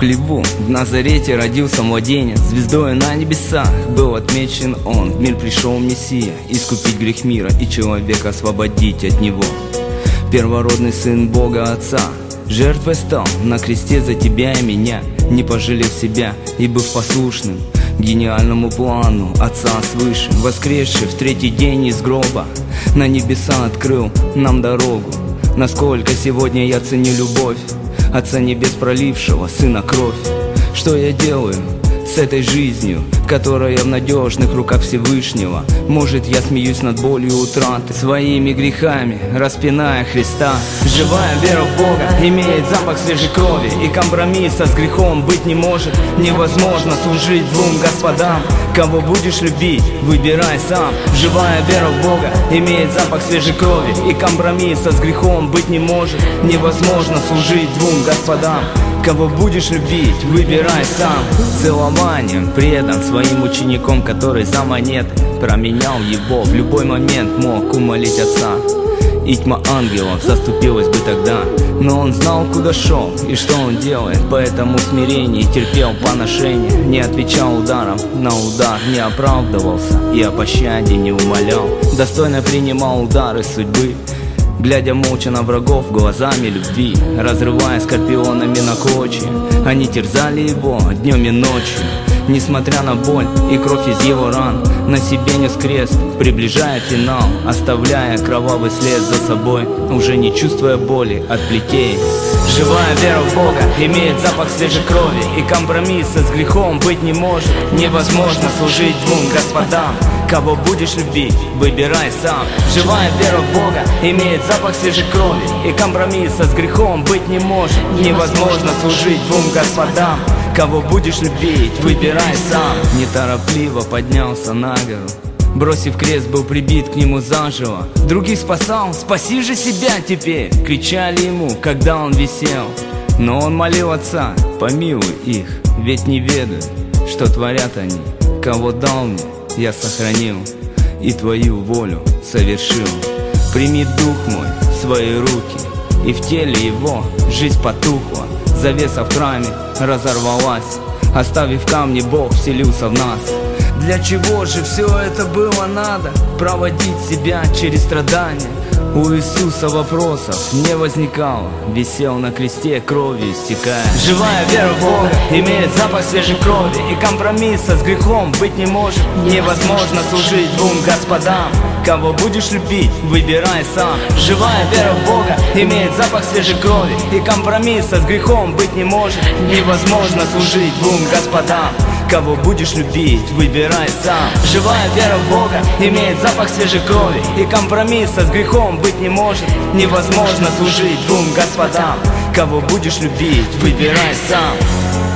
хлеву В Назарете родился младенец Звездой на небесах был отмечен он. В мир пришел Мессия Искупить грех мира и человека освободить от него. Первородный сын Бога Отца Жертвой стал на кресте за тебя и меня Не пожалев себя и быв послушным Гениальному плану Отца свыше. Воскресший в третий день из гроба На небеса открыл нам дорогу. Насколько сегодня я ценю любовь Отца небес пролившего, сына кровь. Что я делаю с этой жизнью Которая в надежных руках Всевышнего. Может я смеюсь над болью утраты Своими грехами, распиная Христа. Живая вера в Бога имеет запах свежей крови И компромисса с грехом быть не может. Невозможно служить двум господам. Кого будешь любить, выбирай сам. Живая вера в Бога имеет запах свежей крови И компромисса с грехом быть не может. Невозможно служить двум господам. Кого будешь любить, выбирай сам. Целованием предан своим учеником Который за монеты променял его. В любой момент мог умолить отца. И тьма ангелов заступилась бы тогда. Но он знал, куда шел и что он делает. Поэтому смирение терпел поношение. Не отвечал ударом на удар Не оправдывался и о пощаде не умолял. Достойно принимал удары судьбы Глядя молча на врагов глазами любви Разрывая скорпионами на клочья. Они терзали его днем и ночью Несмотря на боль и кровь из его ран На себе нес крест, приближая финал Оставляя кровавый след за собой Уже не чувствуя боли от плетей. Живая вера в Бога имеет запах свежей крови И компромисса с грехом быть не может. Невозможно служить двум господам. Кого будешь любить, выбирай сам. Живая вера в Бога имеет запах свежей крови И компромисса с грехом быть не может. Невозможно служить двум господам Кого будешь любить, выбирай сам. Неторопливо поднялся на гору. Бросив крест, был прибит к нему заживо. Других спасал, спаси же себя теперь. Кричали ему, когда он висел. Но он молил отца, помилуй их. Ведь не ведают, что творят они. Кого дал мне, я сохранил. И твою волю совершил. Прими дух мой в свои руки. И в теле его жизнь потухла Завеса в храме разорвалась Оставив камни, Бог вселился в нас Для чего же все это было надо? Проводить себя через страдания. У Иисуса вопросов не возникало. Висел на кресте кровью истекая Живая вера в Бога имеет запах свежей крови. И компромисса с грехом быть не может. Невозможно служить двум господам. Кого будешь любить, выбирай сам. Живая вера в Бога имеет запах свежей крови. И компромисса с грехом быть не может. Невозможно служить двум господам Кого будешь любить, выбирай сам. Живая вера в Бога имеет запах свежей крови И компромисса с грехом быть не может. Невозможно служить двум господам. Кого будешь любить, выбирай сам